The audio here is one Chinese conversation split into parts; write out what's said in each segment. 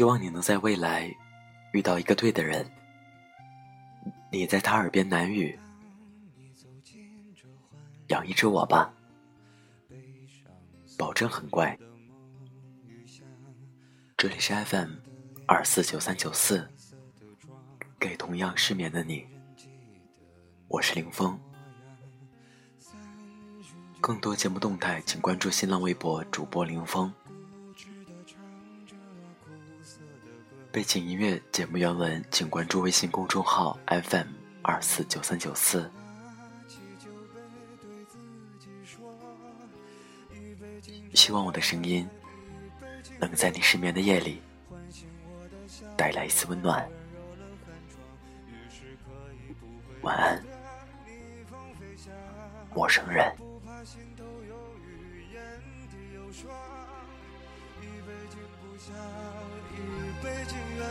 希望你能在未来遇到一个对的人，你在他耳边喃语：“养一只我吧，保证很乖。”这里是 FM 二四九三九四，给同样失眠的你，我是林峰。更多节目动态，请关注新浪微博主播林峰。背景音乐节目原文，请关注微信公众号 FM 二四九三九四。希望我的声音能在你失眠的夜里带来一丝温暖。晚安，陌生人。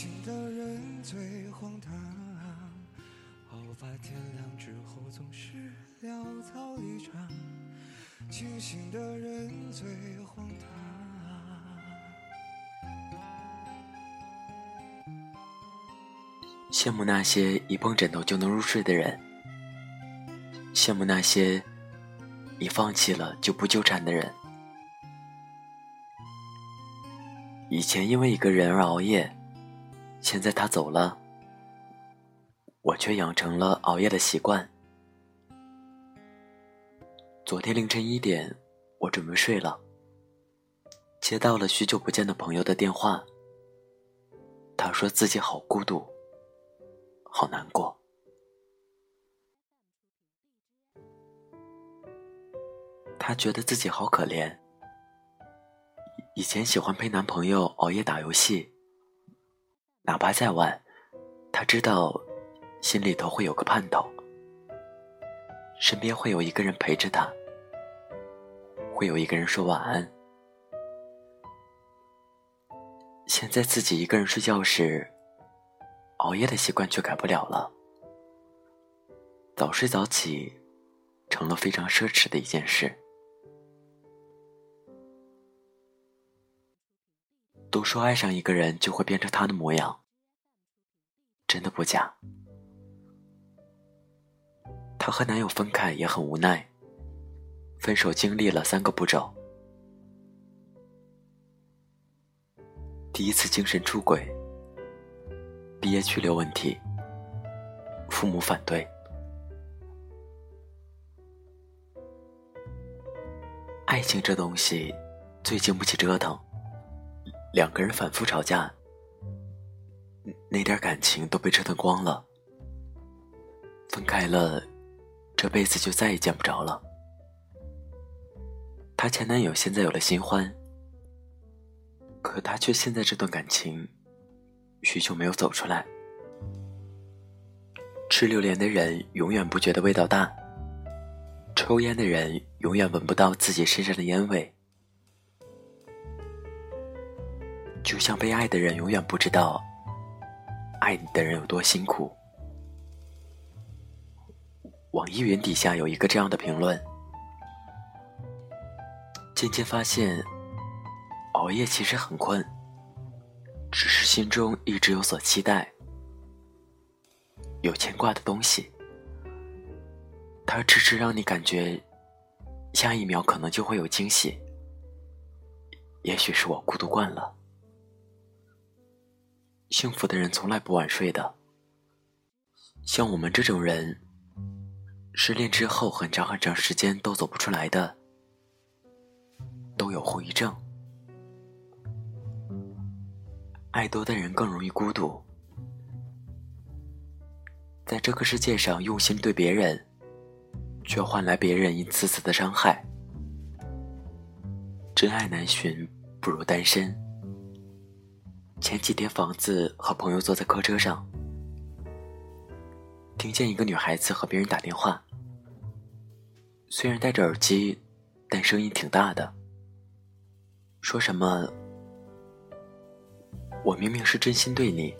醒的人最荒唐，好吧，天亮之后总是潦草离场。清醒的人最荒唐。羡慕那些一碰枕头就能入睡的人，羡慕那些一放弃了就不纠缠的人。以前因为一个人而熬夜。现在他走了，我却养成了熬夜的习惯。昨天凌晨一点，我准备睡了，接到了许久不见的朋友的电话。他说自己好孤独，好难过。他觉得自己好可怜，以前喜欢陪男朋友熬夜打游戏。哪怕再晚，他知道心里头会有个盼头，身边会有一个人陪着他，会有一个人说晚安。现在自己一个人睡觉时，熬夜的习惯却改不了了，早睡早起成了非常奢侈的一件事。都说爱上一个人就会变成他的模样，真的不假。她和男友分开也很无奈，分手经历了三个步骤：第一次精神出轨，毕业去留问题，父母反对。爱情这东西最经不起折腾。两个人反复吵架，那点感情都被折腾光了。分开了，这辈子就再也见不着了。她前男友现在有了新欢，可她却陷在这段感情许久没有走出来。吃榴莲的人永远不觉得味道大，抽烟的人永远闻不到自己身上的烟味。就像被爱的人永远不知道，爱你的人有多辛苦。网易云底下有一个这样的评论：渐渐发现，熬夜其实很困，只是心中一直有所期待，有牵挂的东西，它迟迟让你感觉下一秒可能就会有惊喜。也许是我孤独惯了。幸福的人从来不晚睡的。像我们这种人，失恋之后很长很长时间都走不出来的，都有后遗症。爱多的人更容易孤独。在这个世界上，用心对别人，却换来别人一次次的伤害。真爱难寻，不如单身。前几天，房子和朋友坐在客车上。听见一个女孩子和别人打电话，虽然戴着耳机，但声音挺大的。说什么？我明明是真心对你，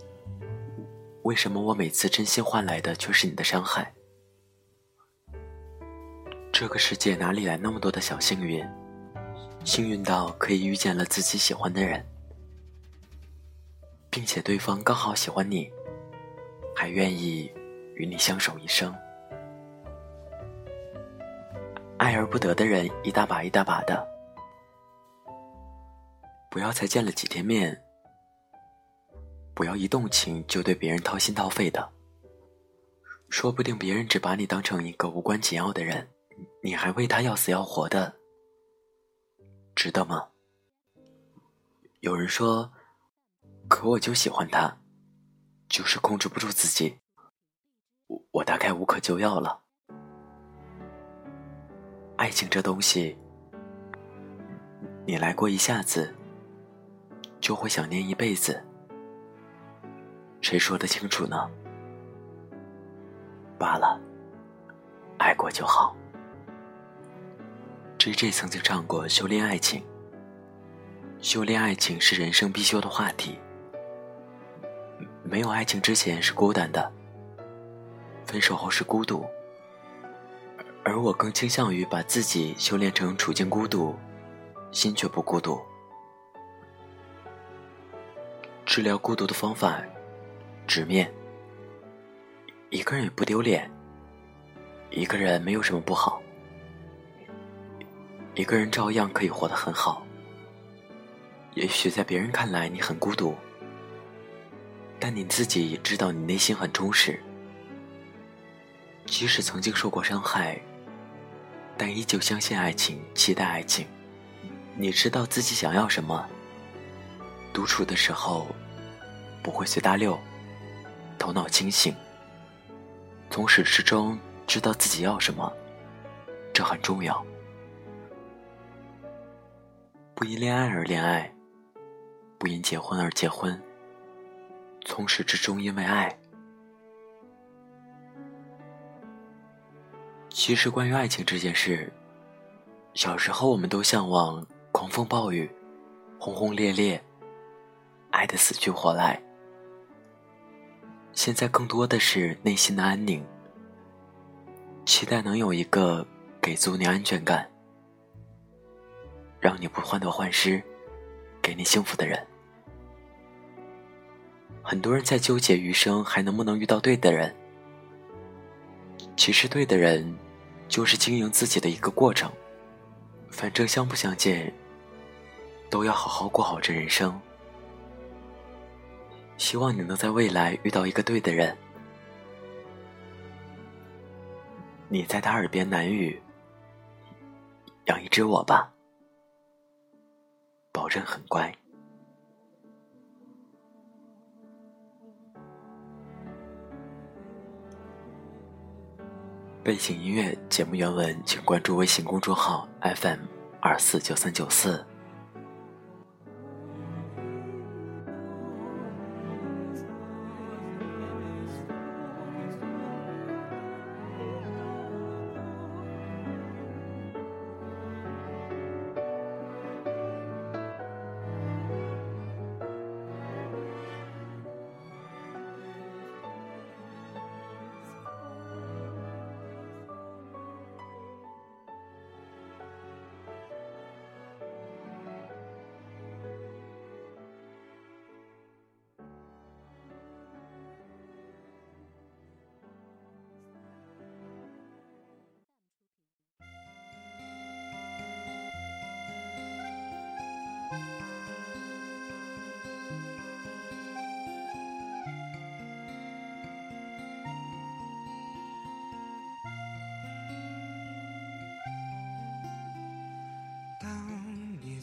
为什么我每次真心换来的却是你的伤害？这个世界哪里来那么多的小幸运？幸运到可以遇见了自己喜欢的人，并且对方刚好喜欢你，还愿意。与你相守一生，爱而不得的人一大把一大把的，不要才见了几天面，不要一动情就对别人掏心掏肺的，说不定别人只把你当成一个无关紧要的人，你还为他要死要活的，值得吗？有人说，可我就喜欢他，就是控制不住自己。我我大概无可救药了。爱情这东西，你来过一下子，就会想念一辈子。谁说得清楚呢？罢了，爱过就好。J J 曾经唱过《修炼爱情》，修炼爱情是人生必修的话题。没有爱情之前是孤单的。分手后是孤独，而我更倾向于把自己修炼成处境孤独，心却不孤独。治疗孤独的方法，直面。一个人也不丢脸，一个人没有什么不好，一个人照样可以活得很好。也许在别人看来你很孤独，但你自己也知道你内心很充实。即使曾经受过伤害，但依旧相信爱情，期待爱情。你知道自己想要什么。独处的时候，不会随大溜，头脑清醒，从始至终知道自己要什么，这很重要。不因恋爱而恋爱，不因结婚而结婚，从始至终因为爱。其实，关于爱情这件事，小时候我们都向往狂风暴雨、轰轰烈烈，爱的死去活来。现在更多的是内心的安宁，期待能有一个给足你安全感、让你不患得患失、给你幸福的人。很多人在纠结余生还能不能遇到对的人，其实对的人。就是经营自己的一个过程，反正相不相见，都要好好过好这人生。希望你能在未来遇到一个对的人，你在他耳边喃语：“养一只我吧，保证很乖。”背景音乐节目原文，请关注微信公众号 FM 二四九三九四。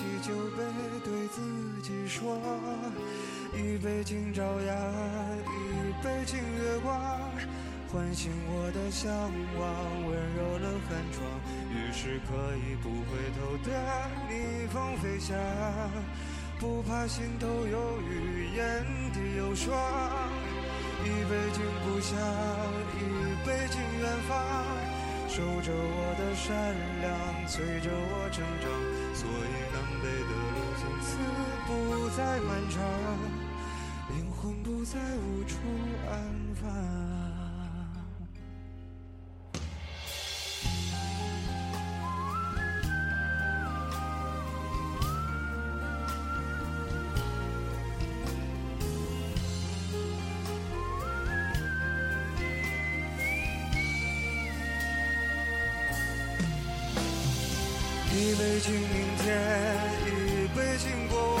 起酒杯，对自己说：一杯敬朝阳，一杯敬月光，唤醒我的向往，温柔了寒窗。于是可以不回头的逆风飞翔，不怕心头有雨，眼底有霜。一杯敬故乡，一杯敬远方。守着我的善良，催着我成长，所以漫长，灵魂不再无处安放。一杯敬明天，一杯敬过往，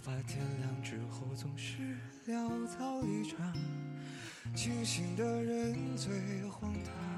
无法，天亮之后总是潦草离场。清醒的人最荒唐。